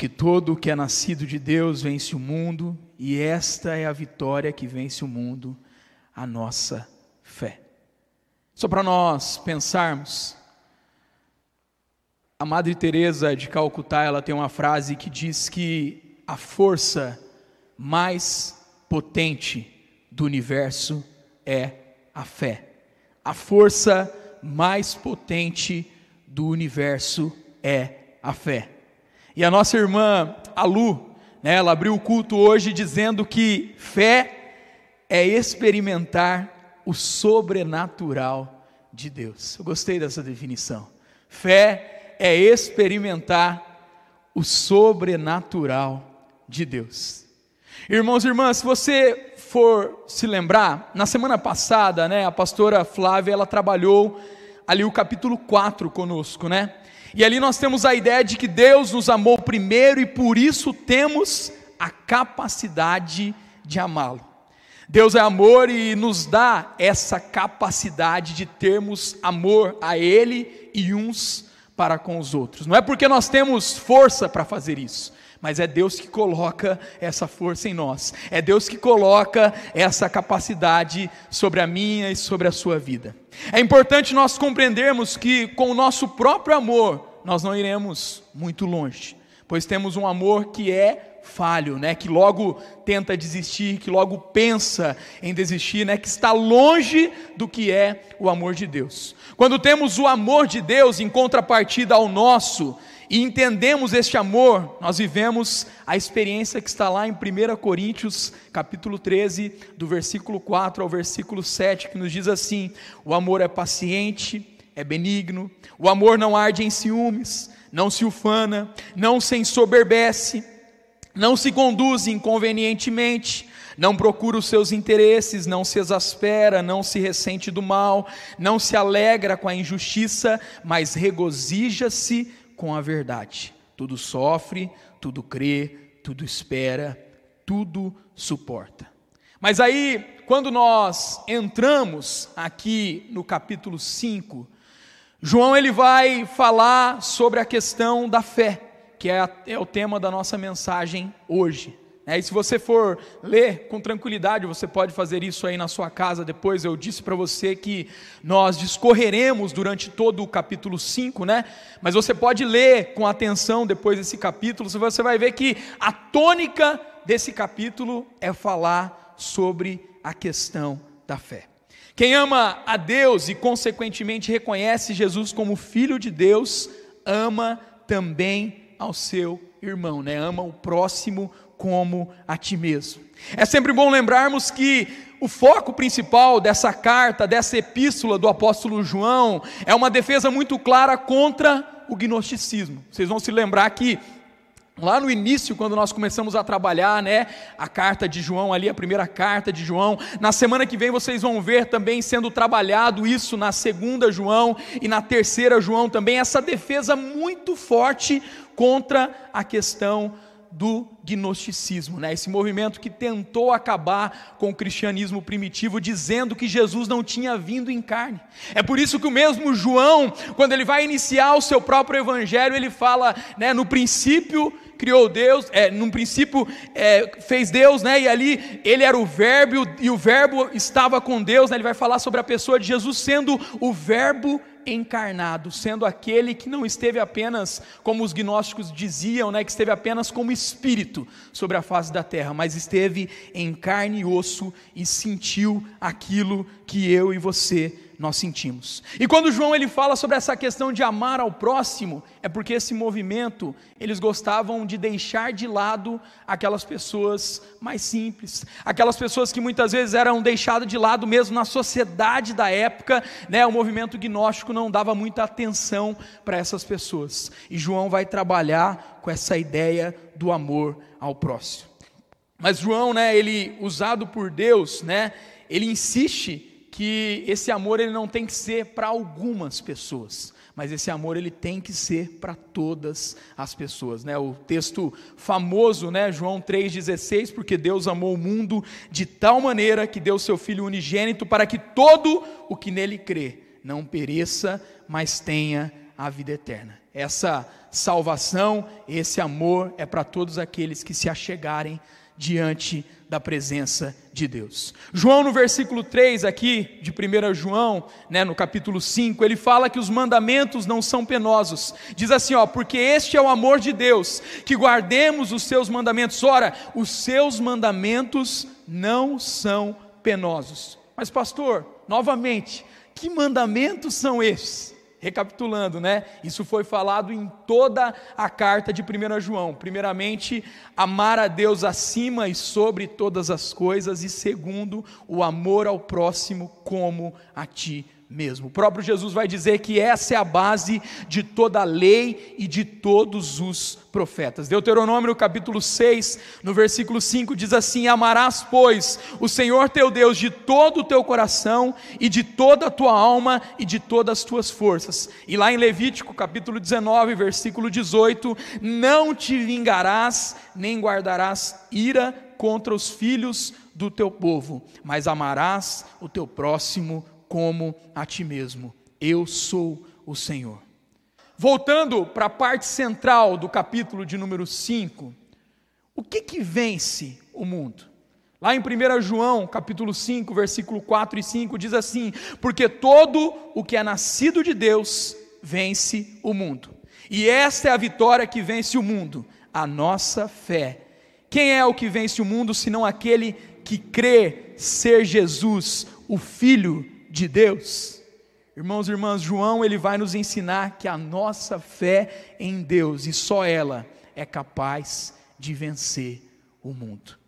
Porque todo o que é nascido de Deus vence o mundo, e esta é a vitória que vence o mundo, a nossa fé. Só para nós pensarmos, a Madre Teresa de Calcutá, ela tem uma frase que diz que a força mais potente do universo é a fé. A força mais potente do universo é a fé. E a nossa irmã Alu, né, ela abriu o culto hoje dizendo que fé é experimentar o sobrenatural de Deus. Eu gostei dessa definição. Fé é experimentar o sobrenatural de Deus. Irmãos e irmãs, se você for se lembrar, na semana passada, né, a pastora Flávia, ela trabalhou ali o capítulo 4 conosco, né? E ali nós temos a ideia de que Deus nos amou primeiro e por isso temos a capacidade de amá-lo. Deus é amor e nos dá essa capacidade de termos amor a Ele e uns para com os outros. Não é porque nós temos força para fazer isso, mas é Deus que coloca essa força em nós, é Deus que coloca essa capacidade sobre a minha e sobre a sua vida. É importante nós compreendermos que com o nosso próprio amor, nós não iremos muito longe, pois temos um amor que é falho, né, que logo tenta desistir, que logo pensa em desistir, né, que está longe do que é o amor de Deus. Quando temos o amor de Deus em contrapartida ao nosso, e entendemos este amor, nós vivemos a experiência que está lá em 1 Coríntios, capítulo 13, do versículo 4 ao versículo 7, que nos diz assim: O amor é paciente, é benigno, o amor não arde em ciúmes, não se ufana, não se ensoberbece, não se conduz inconvenientemente, não procura os seus interesses, não se exaspera, não se ressente do mal, não se alegra com a injustiça, mas regozija-se com a verdade. Tudo sofre, tudo crê, tudo espera, tudo suporta. Mas aí, quando nós entramos aqui no capítulo 5, João ele vai falar sobre a questão da fé, que é, a, é o tema da nossa mensagem hoje. É, e se você for ler com tranquilidade, você pode fazer isso aí na sua casa depois. Eu disse para você que nós discorreremos durante todo o capítulo 5, né? Mas você pode ler com atenção depois desse capítulo, você vai ver que a tônica desse capítulo é falar sobre a questão da fé. Quem ama a Deus e, consequentemente, reconhece Jesus como Filho de Deus, ama também ao seu irmão, né? ama o próximo como a ti mesmo. É sempre bom lembrarmos que o foco principal dessa carta, dessa epístola do apóstolo João, é uma defesa muito clara contra o gnosticismo. Vocês vão se lembrar que Lá no início, quando nós começamos a trabalhar, né, a carta de João ali, a primeira carta de João, na semana que vem vocês vão ver também sendo trabalhado isso na segunda João e na terceira João também, essa defesa muito forte contra a questão do gnosticismo, né? esse movimento que tentou acabar com o cristianismo primitivo, dizendo que Jesus não tinha vindo em carne. É por isso que o mesmo João, quando ele vai iniciar o seu próprio evangelho, ele fala, né, no princípio criou Deus, é, no princípio é, fez Deus, né, e ali ele era o verbo, e o verbo estava com Deus, né, ele vai falar sobre a pessoa de Jesus sendo o verbo encarnado, sendo aquele que não esteve apenas, como os gnósticos diziam, né, que esteve apenas como espírito sobre a face da terra, mas esteve em carne e osso e sentiu aquilo que eu e você nós sentimos. E quando João ele fala sobre essa questão de amar ao próximo, é porque esse movimento, eles gostavam de deixar de lado aquelas pessoas mais simples, aquelas pessoas que muitas vezes eram deixadas de lado mesmo na sociedade da época, né? O movimento gnóstico não dava muita atenção para essas pessoas. E João vai trabalhar com essa ideia do amor ao próximo. Mas João, né, ele usado por Deus, né, ele insiste que esse amor ele não tem que ser para algumas pessoas, mas esse amor ele tem que ser para todas as pessoas, né? O texto famoso, né, João 3:16, porque Deus amou o mundo de tal maneira que deu seu filho unigênito para que todo o que nele crê não pereça, mas tenha a vida eterna. Essa salvação, esse amor é para todos aqueles que se achegarem diante da presença de Deus. João, no versículo 3 aqui, de 1 João, né, no capítulo 5, ele fala que os mandamentos não são penosos. Diz assim, ó, porque este é o amor de Deus, que guardemos os seus mandamentos. Ora, os seus mandamentos não são penosos. Mas pastor, novamente, que mandamentos são esses? Recapitulando, né? Isso foi falado em toda a carta de 1 João. Primeiramente, amar a Deus acima e sobre todas as coisas, e segundo, o amor ao próximo como a ti mesmo. O próprio Jesus vai dizer que essa é a base de toda a lei e de todos os profetas. Deuteronômio capítulo 6, no versículo 5 diz assim: Amarás, pois, o Senhor teu Deus de todo o teu coração e de toda a tua alma e de todas as tuas forças. E lá em Levítico capítulo 19, versículo 18: Não te vingarás nem guardarás ira contra os filhos do teu povo, mas amarás o teu próximo como a ti mesmo. Eu sou o Senhor. Voltando para a parte central do capítulo de número 5, o que que vence o mundo? Lá em 1 João, capítulo 5, versículo 4 e 5, diz assim: Porque todo o que é nascido de Deus vence o mundo. E esta é a vitória que vence o mundo, a nossa fé. Quem é o que vence o mundo, senão aquele que crê ser Jesus, o Filho de Deus. Irmãos e irmãs, João ele vai nos ensinar que a nossa fé em Deus e só ela é capaz de vencer o mundo.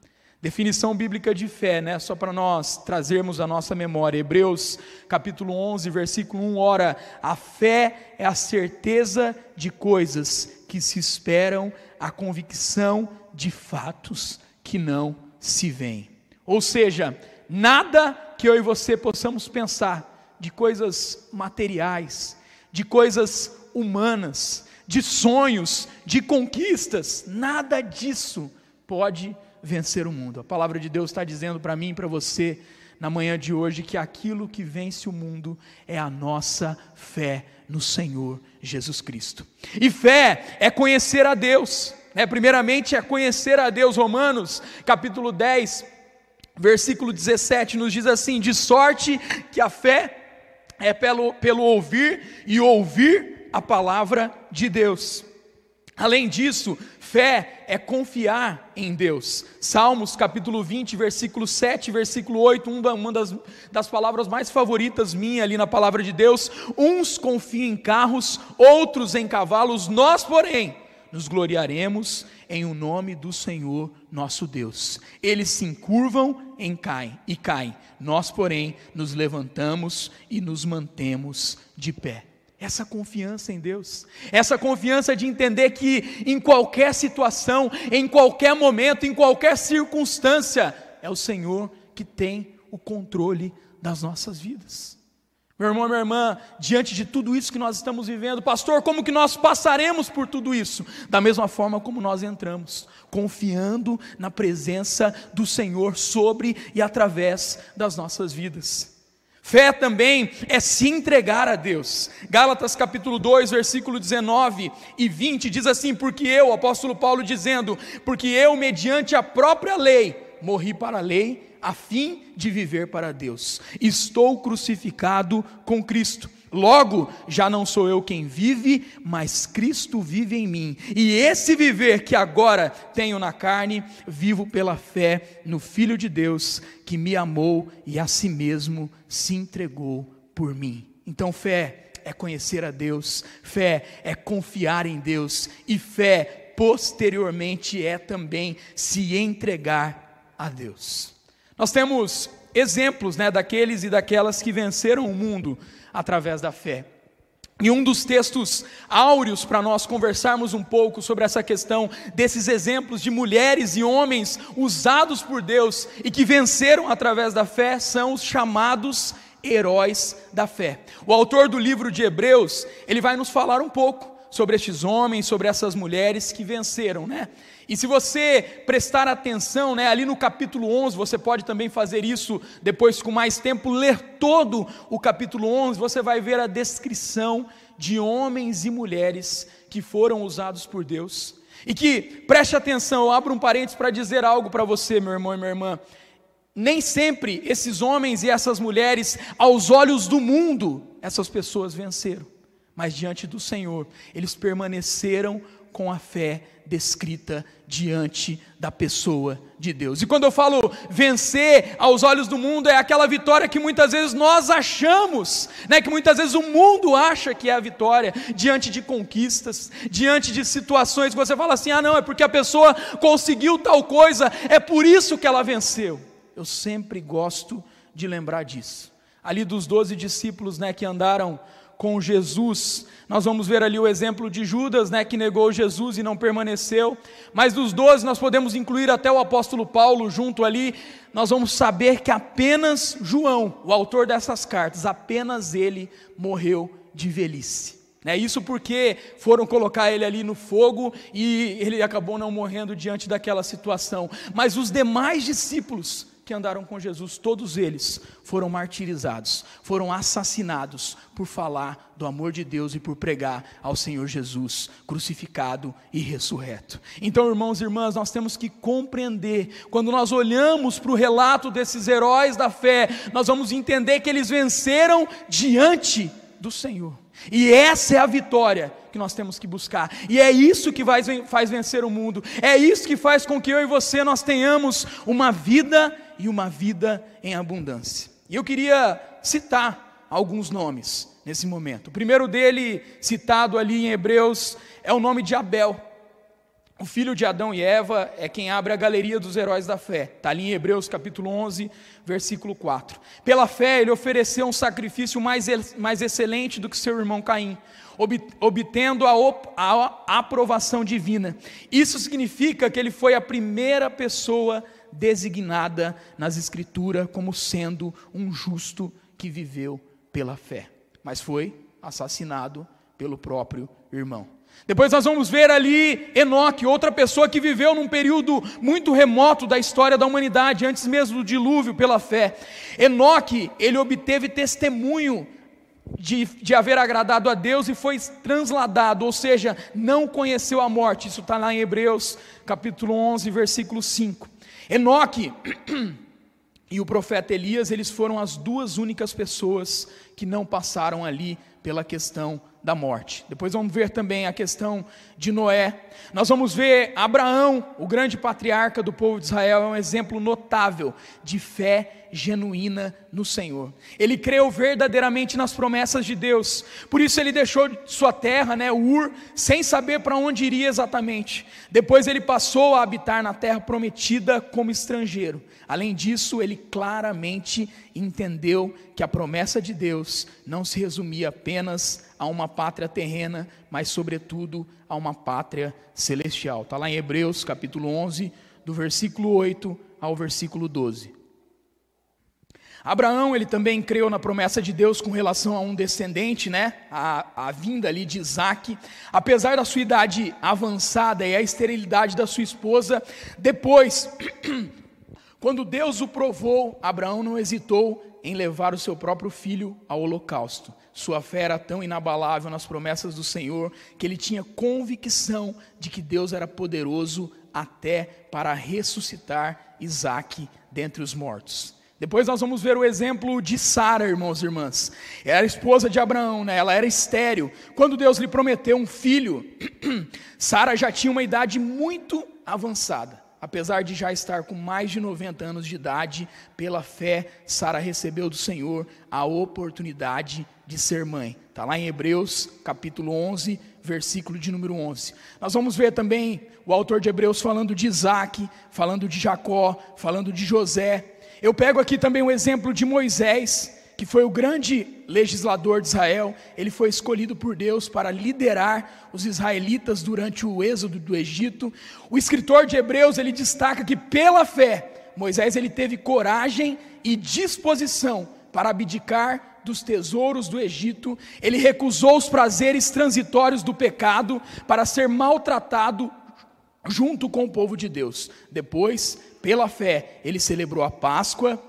Definição bíblica de fé, né? Só para nós trazermos a nossa memória. Hebreus, capítulo 11, versículo 1, ora, a fé é a certeza de coisas que se esperam, a convicção de fatos que não se veem. Ou seja, nada que eu e você possamos pensar de coisas materiais, de coisas humanas, de sonhos, de conquistas, nada disso pode vencer o mundo. A palavra de Deus está dizendo para mim e para você na manhã de hoje que aquilo que vence o mundo é a nossa fé no Senhor Jesus Cristo. E fé é conhecer a Deus. Né? Primeiramente é conhecer a Deus. Romanos capítulo 10, versículo 17 nos diz assim: de sorte que a fé é pelo, pelo ouvir e ouvir a palavra de Deus. Além disso, fé é confiar em Deus. Salmos capítulo 20, versículo 7, versículo 8, uma das, das palavras mais favoritas minha ali na palavra de Deus. Uns confiam em carros, outros em cavalos, nós, porém, nos gloriaremos em o nome do Senhor nosso Deus. Eles se encurvam em caem e caem. Nós, porém, nos levantamos e nos mantemos de pé. Essa confiança em Deus, essa confiança de entender que em qualquer situação, em qualquer momento, em qualquer circunstância, é o Senhor que tem o controle das nossas vidas. Meu irmão, minha irmã, diante de tudo isso que nós estamos vivendo, pastor, como que nós passaremos por tudo isso? Da mesma forma como nós entramos, confiando na presença do Senhor sobre e através das nossas vidas. Fé também é se entregar a Deus. Gálatas capítulo 2, versículo 19 e 20 diz assim: Porque eu, apóstolo Paulo dizendo, porque eu, mediante a própria lei, morri para a lei a fim de viver para Deus. Estou crucificado com Cristo. Logo, já não sou eu quem vive, mas Cristo vive em mim. E esse viver que agora tenho na carne, vivo pela fé no Filho de Deus, que me amou e a si mesmo se entregou por mim. Então, fé é conhecer a Deus, fé é confiar em Deus, e fé, posteriormente, é também se entregar a Deus. Nós temos exemplos né, daqueles e daquelas que venceram o mundo através da fé. E um dos textos áureos para nós conversarmos um pouco sobre essa questão desses exemplos de mulheres e homens usados por Deus e que venceram através da fé são os chamados heróis da fé. O autor do livro de Hebreus, ele vai nos falar um pouco sobre estes homens, sobre essas mulheres que venceram, né? E se você prestar atenção, né, ali no capítulo 11, você pode também fazer isso depois com mais tempo, ler todo o capítulo 11, você vai ver a descrição de homens e mulheres que foram usados por Deus. E que, preste atenção, eu abro um parênteses para dizer algo para você, meu irmão e minha irmã. Nem sempre esses homens e essas mulheres, aos olhos do mundo, essas pessoas venceram, mas diante do Senhor, eles permaneceram com a fé descrita diante da pessoa de Deus. E quando eu falo vencer aos olhos do mundo, é aquela vitória que muitas vezes nós achamos, né, que muitas vezes o mundo acha que é a vitória diante de conquistas, diante de situações que você fala assim: "Ah, não, é porque a pessoa conseguiu tal coisa, é por isso que ela venceu". Eu sempre gosto de lembrar disso. Ali dos doze discípulos, né, que andaram com Jesus. Nós vamos ver ali o exemplo de Judas, né, que negou Jesus e não permaneceu. Mas dos doze nós podemos incluir até o apóstolo Paulo junto ali. Nós vamos saber que apenas João, o autor dessas cartas, apenas ele morreu de velhice. É isso porque foram colocar ele ali no fogo e ele acabou não morrendo diante daquela situação. Mas os demais discípulos que andaram com Jesus, todos eles foram martirizados, foram assassinados por falar do amor de Deus e por pregar ao Senhor Jesus crucificado e ressurreto. Então, irmãos e irmãs, nós temos que compreender, quando nós olhamos para o relato desses heróis da fé, nós vamos entender que eles venceram diante do Senhor. E essa é a vitória que nós temos que buscar. E é isso que faz vencer o mundo. É isso que faz com que eu e você nós tenhamos uma vida e uma vida em abundância. E eu queria citar alguns nomes nesse momento. O primeiro dele, citado ali em Hebreus, é o nome de Abel. O filho de Adão e Eva é quem abre a galeria dos heróis da fé. Está ali em Hebreus capítulo 11, versículo 4. Pela fé, ele ofereceu um sacrifício mais, mais excelente do que seu irmão Caim, obtendo a, a aprovação divina. Isso significa que ele foi a primeira pessoa designada nas Escrituras como sendo um justo que viveu pela fé, mas foi assassinado pelo próprio irmão. Depois nós vamos ver ali Enoque, outra pessoa que viveu num período muito remoto da história da humanidade, antes mesmo do dilúvio, pela fé. Enoque, ele obteve testemunho de, de haver agradado a Deus e foi transladado, ou seja, não conheceu a morte. Isso está lá em Hebreus, capítulo 11, versículo 5. Enoque e o profeta Elias, eles foram as duas únicas pessoas que não passaram ali pela questão da morte. Depois vamos ver também a questão de Noé. Nós vamos ver Abraão, o grande patriarca do povo de Israel, é um exemplo notável de fé genuína no Senhor. Ele creu verdadeiramente nas promessas de Deus. Por isso ele deixou sua terra, né, Ur, sem saber para onde iria exatamente. Depois ele passou a habitar na terra prometida como estrangeiro. Além disso, ele claramente entendeu que a promessa de Deus não se resumia apenas a uma pátria terrena, mas sobretudo a uma pátria celestial. Está lá em Hebreus capítulo 11, do versículo 8 ao versículo 12. Abraão, ele também creu na promessa de Deus com relação a um descendente, né? A, a vinda ali de Isaac. Apesar da sua idade avançada e a esterilidade da sua esposa, depois, quando Deus o provou, Abraão não hesitou em levar o seu próprio filho ao holocausto. Sua fé era tão inabalável nas promessas do Senhor que ele tinha convicção de que Deus era poderoso até para ressuscitar Isaac dentre os mortos. Depois nós vamos ver o exemplo de Sara, irmãos e irmãs. Era esposa de Abraão, né? ela era estéril. Quando Deus lhe prometeu um filho, Sara já tinha uma idade muito avançada. Apesar de já estar com mais de 90 anos de idade, pela fé, Sara recebeu do Senhor a oportunidade de ser mãe. Está lá em Hebreus, capítulo 11, versículo de número 11. Nós vamos ver também o autor de Hebreus falando de Isaac, falando de Jacó, falando de José. Eu pego aqui também o exemplo de Moisés, que foi o grande legislador de Israel, ele foi escolhido por Deus para liderar os israelitas durante o êxodo do Egito. O escritor de Hebreus, ele destaca que pela fé, Moisés ele teve coragem e disposição para abdicar dos tesouros do Egito, ele recusou os prazeres transitórios do pecado para ser maltratado junto com o povo de Deus. Depois, pela fé, ele celebrou a Páscoa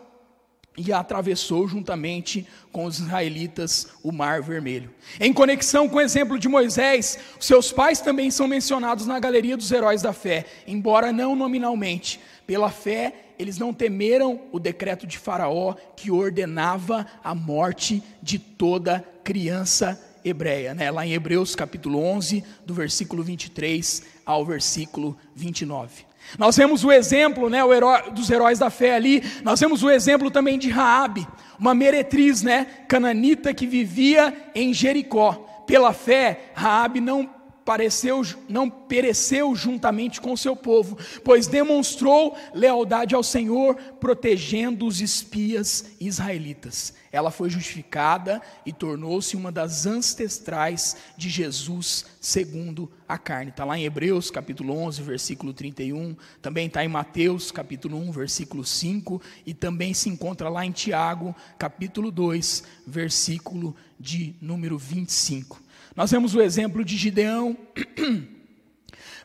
e atravessou juntamente com os israelitas o Mar Vermelho. Em conexão com o exemplo de Moisés, seus pais também são mencionados na galeria dos heróis da fé, embora não nominalmente. Pela fé, eles não temeram o decreto de Faraó que ordenava a morte de toda criança hebreia, né? lá em Hebreus capítulo 11, do versículo 23 ao versículo 29. Nós vemos o exemplo, né, o herói, dos heróis da fé ali. Nós vemos o exemplo também de Raabe, uma meretriz, né, cananita que vivia em Jericó. Pela fé, Raabe não pareceu, não pereceu juntamente com seu povo, pois demonstrou lealdade ao Senhor, protegendo os espias israelitas. Ela foi justificada e tornou-se uma das ancestrais de Jesus segundo a carne. Está lá em Hebreus capítulo 11, versículo 31, também está em Mateus capítulo 1, versículo 5, e também se encontra lá em Tiago capítulo 2, versículo de número 25. Nós vemos o exemplo de Gideão,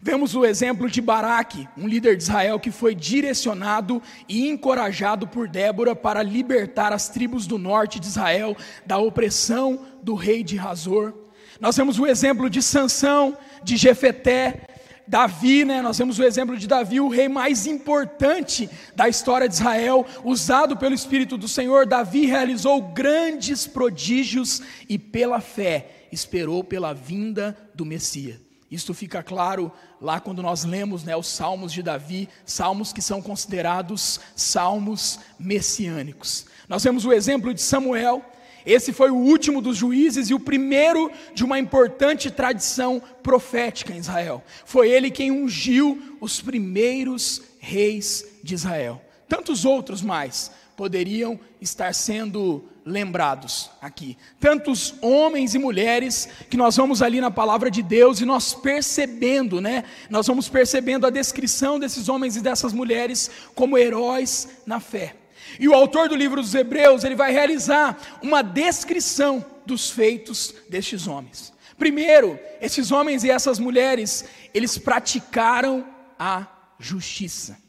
vemos o exemplo de Baraque, um líder de Israel que foi direcionado e encorajado por Débora para libertar as tribos do norte de Israel da opressão do rei de Razor. Nós vemos o exemplo de Sansão, de Jefeté, Davi, né, nós vemos o exemplo de Davi, o rei mais importante da história de Israel, usado pelo Espírito do Senhor. Davi realizou grandes prodígios e, pela fé, esperou pela vinda do Messias. Isto fica claro lá quando nós lemos né, os salmos de Davi, salmos que são considerados salmos messiânicos. Nós vemos o exemplo de Samuel, esse foi o último dos juízes e o primeiro de uma importante tradição profética em Israel. Foi ele quem ungiu os primeiros reis de Israel. Tantos outros mais poderiam estar sendo lembrados aqui. Tantos homens e mulheres que nós vamos ali na palavra de Deus e nós percebendo, né? Nós vamos percebendo a descrição desses homens e dessas mulheres como heróis na fé. E o autor do livro dos Hebreus, ele vai realizar uma descrição dos feitos destes homens. Primeiro, esses homens e essas mulheres, eles praticaram a justiça.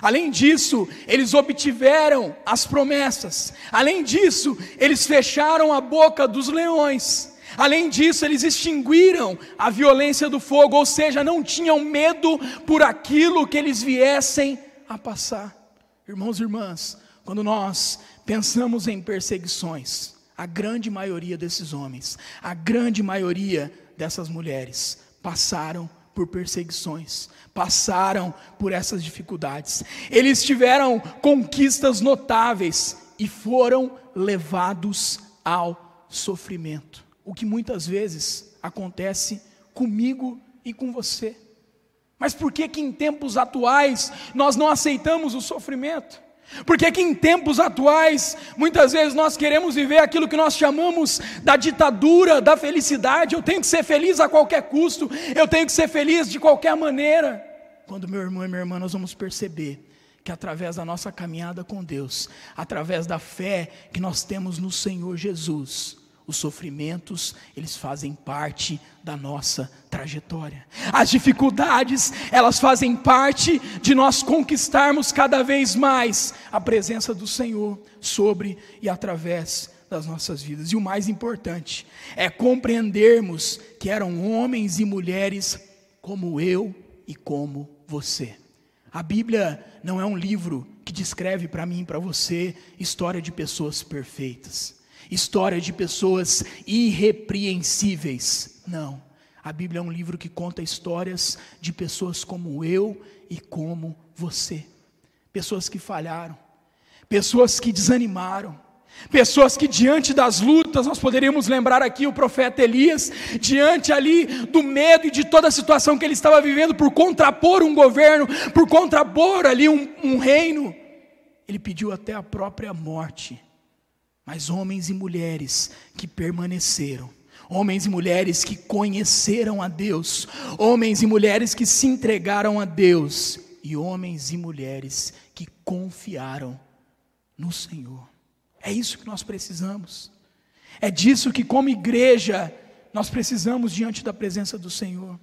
Além disso, eles obtiveram as promessas. Além disso, eles fecharam a boca dos leões. Além disso, eles extinguiram a violência do fogo, ou seja, não tinham medo por aquilo que eles viessem a passar. Irmãos e irmãs, quando nós pensamos em perseguições, a grande maioria desses homens, a grande maioria dessas mulheres passaram por perseguições, passaram por essas dificuldades. Eles tiveram conquistas notáveis e foram levados ao sofrimento. O que muitas vezes acontece comigo e com você. Mas por que que em tempos atuais nós não aceitamos o sofrimento? Porque que em tempos atuais, muitas vezes nós queremos viver aquilo que nós chamamos da ditadura da felicidade. Eu tenho que ser feliz a qualquer custo, eu tenho que ser feliz de qualquer maneira. Quando meu irmão e minha irmã nós vamos perceber que através da nossa caminhada com Deus, através da fé que nós temos no Senhor Jesus, os sofrimentos, eles fazem parte da nossa trajetória. As dificuldades, elas fazem parte de nós conquistarmos cada vez mais a presença do Senhor sobre e através das nossas vidas. E o mais importante é compreendermos que eram homens e mulheres como eu e como você. A Bíblia não é um livro que descreve para mim e para você história de pessoas perfeitas história de pessoas irrepreensíveis. Não. A Bíblia é um livro que conta histórias de pessoas como eu e como você. Pessoas que falharam, pessoas que desanimaram, pessoas que diante das lutas, nós poderíamos lembrar aqui o profeta Elias, diante ali do medo e de toda a situação que ele estava vivendo por contrapor um governo, por contrapor ali um, um reino, ele pediu até a própria morte mas homens e mulheres que permaneceram, homens e mulheres que conheceram a Deus, homens e mulheres que se entregaram a Deus, e homens e mulheres que confiaram no Senhor. É isso que nós precisamos. É disso que, como igreja, nós precisamos diante da presença do Senhor.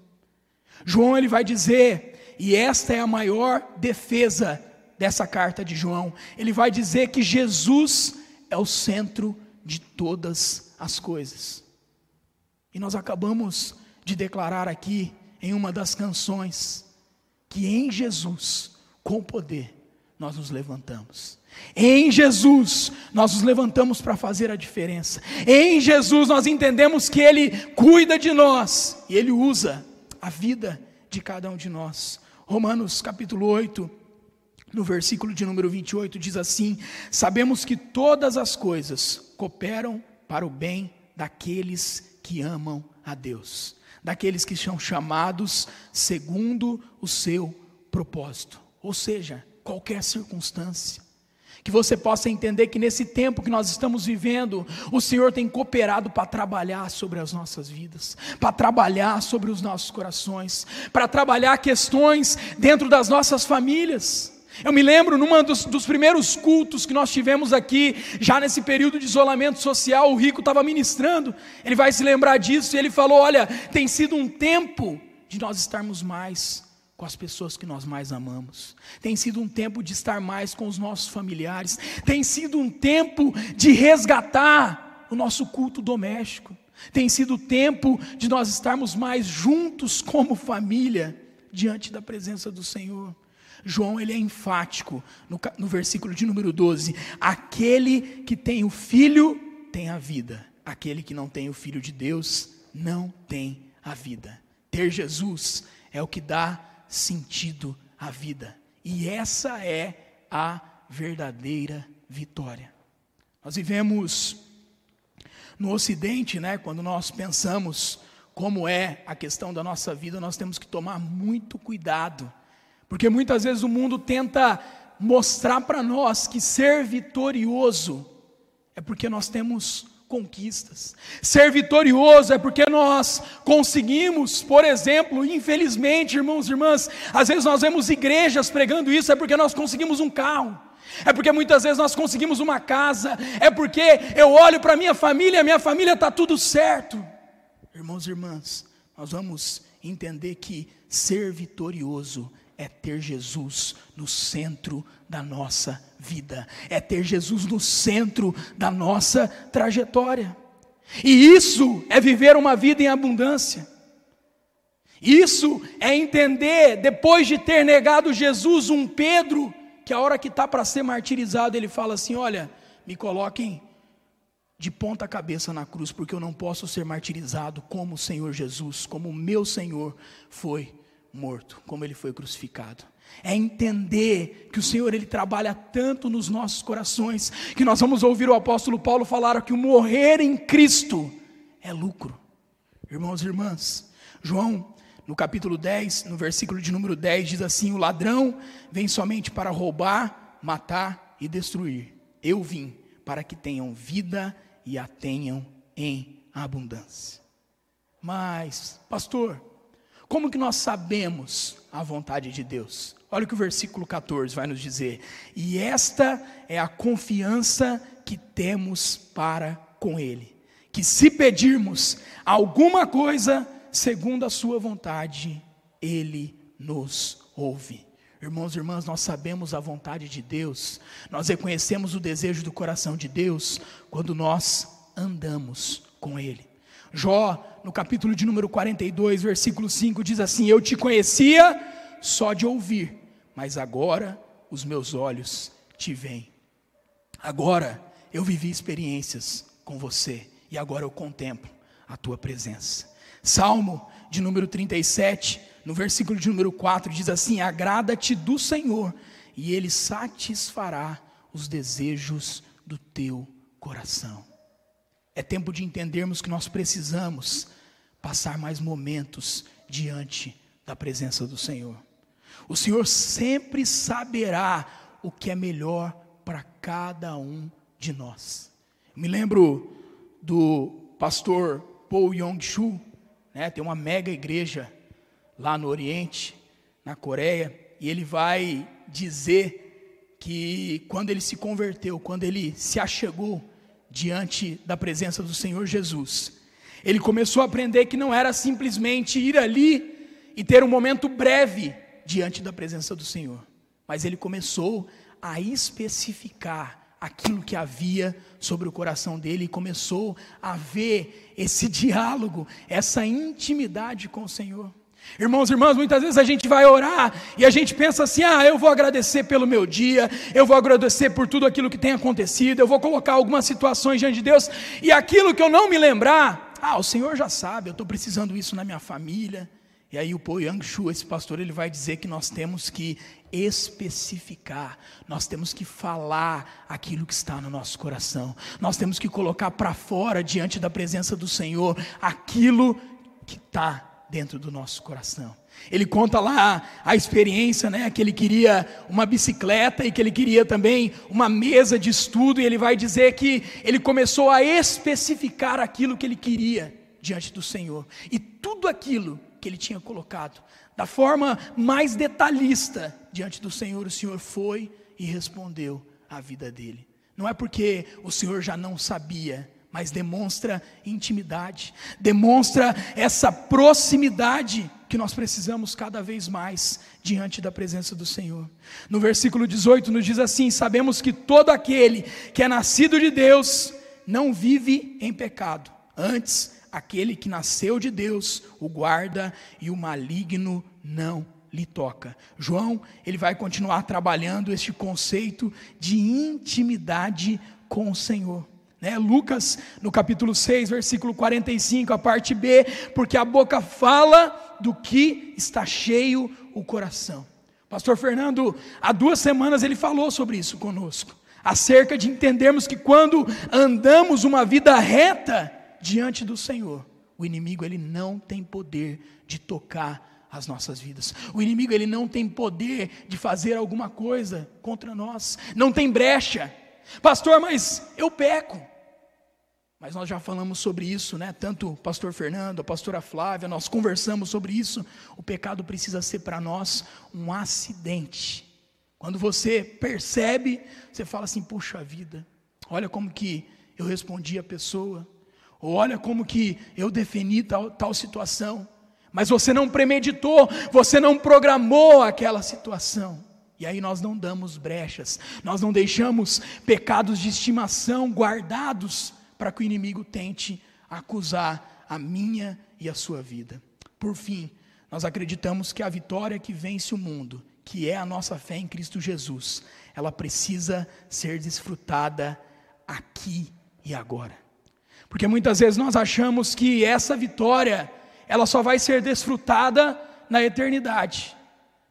João ele vai dizer, e esta é a maior defesa dessa carta de João, ele vai dizer que Jesus é o centro de todas as coisas. E nós acabamos de declarar aqui em uma das canções que em Jesus, com poder, nós nos levantamos. Em Jesus, nós nos levantamos para fazer a diferença. Em Jesus, nós entendemos que Ele cuida de nós e Ele usa a vida de cada um de nós. Romanos capítulo 8, no versículo de número 28, diz assim: Sabemos que todas as coisas cooperam para o bem daqueles que amam a Deus, daqueles que são chamados segundo o seu propósito. Ou seja, qualquer circunstância. Que você possa entender que nesse tempo que nós estamos vivendo, o Senhor tem cooperado para trabalhar sobre as nossas vidas, para trabalhar sobre os nossos corações, para trabalhar questões dentro das nossas famílias. Eu me lembro, num dos, dos, primeiros cultos que nós tivemos aqui, já nesse período de isolamento social, o Rico estava ministrando, ele vai se lembrar disso, e ele falou: Olha, tem sido um tempo de nós estarmos mais com as pessoas que nós mais amamos, tem sido um tempo de estar mais com os nossos familiares, tem sido um tempo de resgatar o nosso culto doméstico, tem sido tempo de nós estarmos mais juntos como família, diante da presença do Senhor. João ele é enfático no, no versículo de número 12: aquele que tem o filho tem a vida, aquele que não tem o filho de Deus não tem a vida. Ter Jesus é o que dá sentido à vida, e essa é a verdadeira vitória. Nós vivemos no Ocidente, né, quando nós pensamos como é a questão da nossa vida, nós temos que tomar muito cuidado porque muitas vezes o mundo tenta mostrar para nós que ser vitorioso é porque nós temos conquistas. Ser vitorioso é porque nós conseguimos, por exemplo, infelizmente, irmãos e irmãs, às vezes nós vemos igrejas pregando isso, é porque nós conseguimos um carro. É porque muitas vezes nós conseguimos uma casa, é porque eu olho para minha família, minha família está tudo certo. Irmãos e irmãs, nós vamos entender que ser vitorioso é ter Jesus no centro da nossa vida, é ter Jesus no centro da nossa trajetória. E isso é viver uma vida em abundância. Isso é entender, depois de ter negado Jesus, um Pedro, que a hora que está para ser martirizado, ele fala assim: Olha, me coloquem de ponta cabeça na cruz, porque eu não posso ser martirizado como o Senhor Jesus, como o meu Senhor foi morto, como ele foi crucificado. É entender que o Senhor ele trabalha tanto nos nossos corações, que nós vamos ouvir o apóstolo Paulo falar que o morrer em Cristo é lucro. Irmãos e irmãs, João, no capítulo 10, no versículo de número 10, diz assim: O ladrão vem somente para roubar, matar e destruir. Eu vim para que tenham vida e a tenham em abundância. Mas, pastor, como que nós sabemos a vontade de Deus? Olha o que o versículo 14 vai nos dizer. E esta é a confiança que temos para com Ele, que se pedirmos alguma coisa segundo a Sua vontade, Ele nos ouve. Irmãos e irmãs, nós sabemos a vontade de Deus, nós reconhecemos o desejo do coração de Deus quando nós andamos com Ele. Jó, no capítulo de número 42, versículo 5, diz assim: Eu te conhecia só de ouvir, mas agora os meus olhos te veem. Agora eu vivi experiências com você e agora eu contemplo a tua presença. Salmo de número 37, no versículo de número 4, diz assim: Agrada-te do Senhor, e Ele satisfará os desejos do teu coração. É tempo de entendermos que nós precisamos passar mais momentos diante da presença do Senhor. O Senhor sempre saberá o que é melhor para cada um de nós. Me lembro do pastor Paul Yong-Chu, né, tem uma mega igreja lá no Oriente, na Coreia, e ele vai dizer que quando ele se converteu, quando ele se achegou diante da presença do Senhor Jesus. Ele começou a aprender que não era simplesmente ir ali e ter um momento breve diante da presença do Senhor. mas ele começou a especificar aquilo que havia sobre o coração dele e começou a ver esse diálogo, essa intimidade com o Senhor. Irmãos e irmãs, muitas vezes a gente vai orar e a gente pensa assim: ah, eu vou agradecer pelo meu dia, eu vou agradecer por tudo aquilo que tem acontecido, eu vou colocar algumas situações diante de Deus, e aquilo que eu não me lembrar, ah, o Senhor já sabe, eu estou precisando isso na minha família. E aí o Po Shu, esse pastor, ele vai dizer que nós temos que especificar, nós temos que falar aquilo que está no nosso coração, nós temos que colocar para fora, diante da presença do Senhor, aquilo que está dentro do nosso coração. Ele conta lá a experiência, né, que ele queria uma bicicleta e que ele queria também uma mesa de estudo, e ele vai dizer que ele começou a especificar aquilo que ele queria diante do Senhor. E tudo aquilo que ele tinha colocado, da forma mais detalhista diante do Senhor, o Senhor foi e respondeu à vida dele. Não é porque o Senhor já não sabia, mas demonstra intimidade, demonstra essa proximidade que nós precisamos cada vez mais diante da presença do Senhor. No versículo 18 nos diz assim: Sabemos que todo aquele que é nascido de Deus não vive em pecado, antes aquele que nasceu de Deus o guarda e o maligno não lhe toca. João, ele vai continuar trabalhando este conceito de intimidade com o Senhor. Né? Lucas, no capítulo 6, versículo 45, a parte B, porque a boca fala do que está cheio o coração. Pastor Fernando, há duas semanas ele falou sobre isso conosco, acerca de entendermos que quando andamos uma vida reta, diante do Senhor, o inimigo ele não tem poder de tocar as nossas vidas. O inimigo ele não tem poder de fazer alguma coisa contra nós. Não tem brecha. Pastor, mas eu peco. Mas nós já falamos sobre isso, né? Tanto o pastor Fernando, a pastora Flávia, nós conversamos sobre isso. O pecado precisa ser para nós um acidente. Quando você percebe, você fala assim: "Puxa vida, olha como que eu respondi a pessoa, ou olha como que eu defini tal, tal situação. Mas você não premeditou, você não programou aquela situação. E aí nós não damos brechas, nós não deixamos pecados de estimação guardados para que o inimigo tente acusar a minha e a sua vida. Por fim, nós acreditamos que a vitória que vence o mundo, que é a nossa fé em Cristo Jesus, ela precisa ser desfrutada aqui e agora. Porque muitas vezes nós achamos que essa vitória, ela só vai ser desfrutada na eternidade.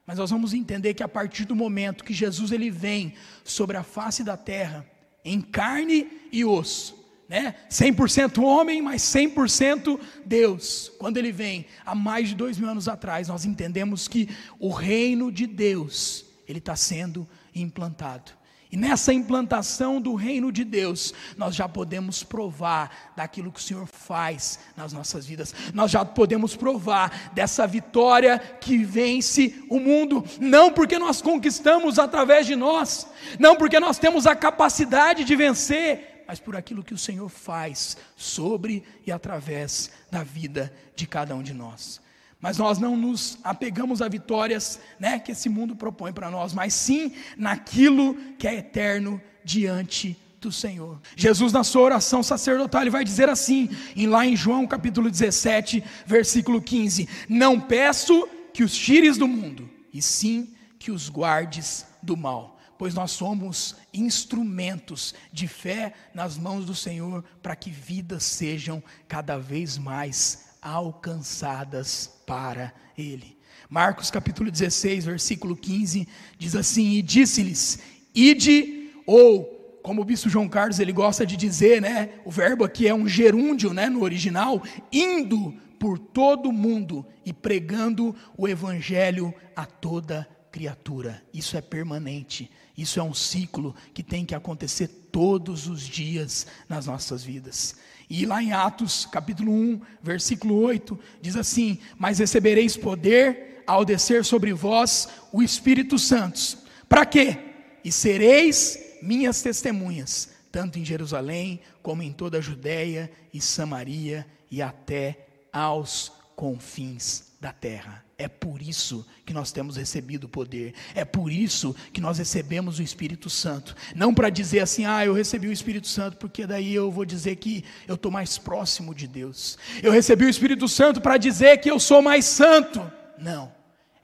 Mas nós vamos entender que a partir do momento que Jesus ele vem sobre a face da terra, em carne e osso, né? 100% homem, mas 100% Deus. Quando ele vem, há mais de dois mil anos atrás, nós entendemos que o reino de Deus, ele está sendo implantado. E nessa implantação do reino de Deus, nós já podemos provar daquilo que o Senhor faz nas nossas vidas. Nós já podemos provar dessa vitória que vence o mundo, não porque nós conquistamos através de nós, não porque nós temos a capacidade de vencer, mas por aquilo que o Senhor faz sobre e através da vida de cada um de nós. Mas nós não nos apegamos a vitórias né, que esse mundo propõe para nós, mas sim naquilo que é eterno diante do Senhor. Jesus, na sua oração sacerdotal, ele vai dizer assim, em, lá em João capítulo 17, versículo 15: Não peço que os tires do mundo, e sim que os guardes do mal, pois nós somos instrumentos de fé nas mãos do Senhor para que vidas sejam cada vez mais alcançadas para ele. Marcos capítulo 16, versículo 15, diz assim: E disse-lhes: Ide, ou, como o bispo João Carlos ele gosta de dizer, né? O verbo aqui é um gerúndio, né? No original, indo por todo o mundo e pregando o evangelho a toda criatura. Isso é permanente. Isso é um ciclo que tem que acontecer todos os dias nas nossas vidas. E lá em Atos, capítulo 1, versículo 8, diz assim: Mas recebereis poder ao descer sobre vós o Espírito Santo. Para quê? E sereis minhas testemunhas, tanto em Jerusalém, como em toda a Judéia e Samaria e até aos confins da terra. É por isso que nós temos recebido o poder. É por isso que nós recebemos o Espírito Santo. Não para dizer assim, ah, eu recebi o Espírito Santo, porque daí eu vou dizer que eu estou mais próximo de Deus. Eu recebi o Espírito Santo para dizer que eu sou mais santo. Não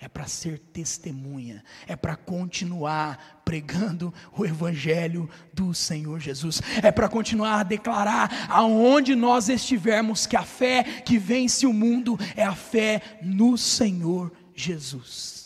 é para ser testemunha, é para continuar pregando o Evangelho do Senhor Jesus, é para continuar a declarar aonde nós estivermos que a fé que vence o mundo é a fé no Senhor Jesus.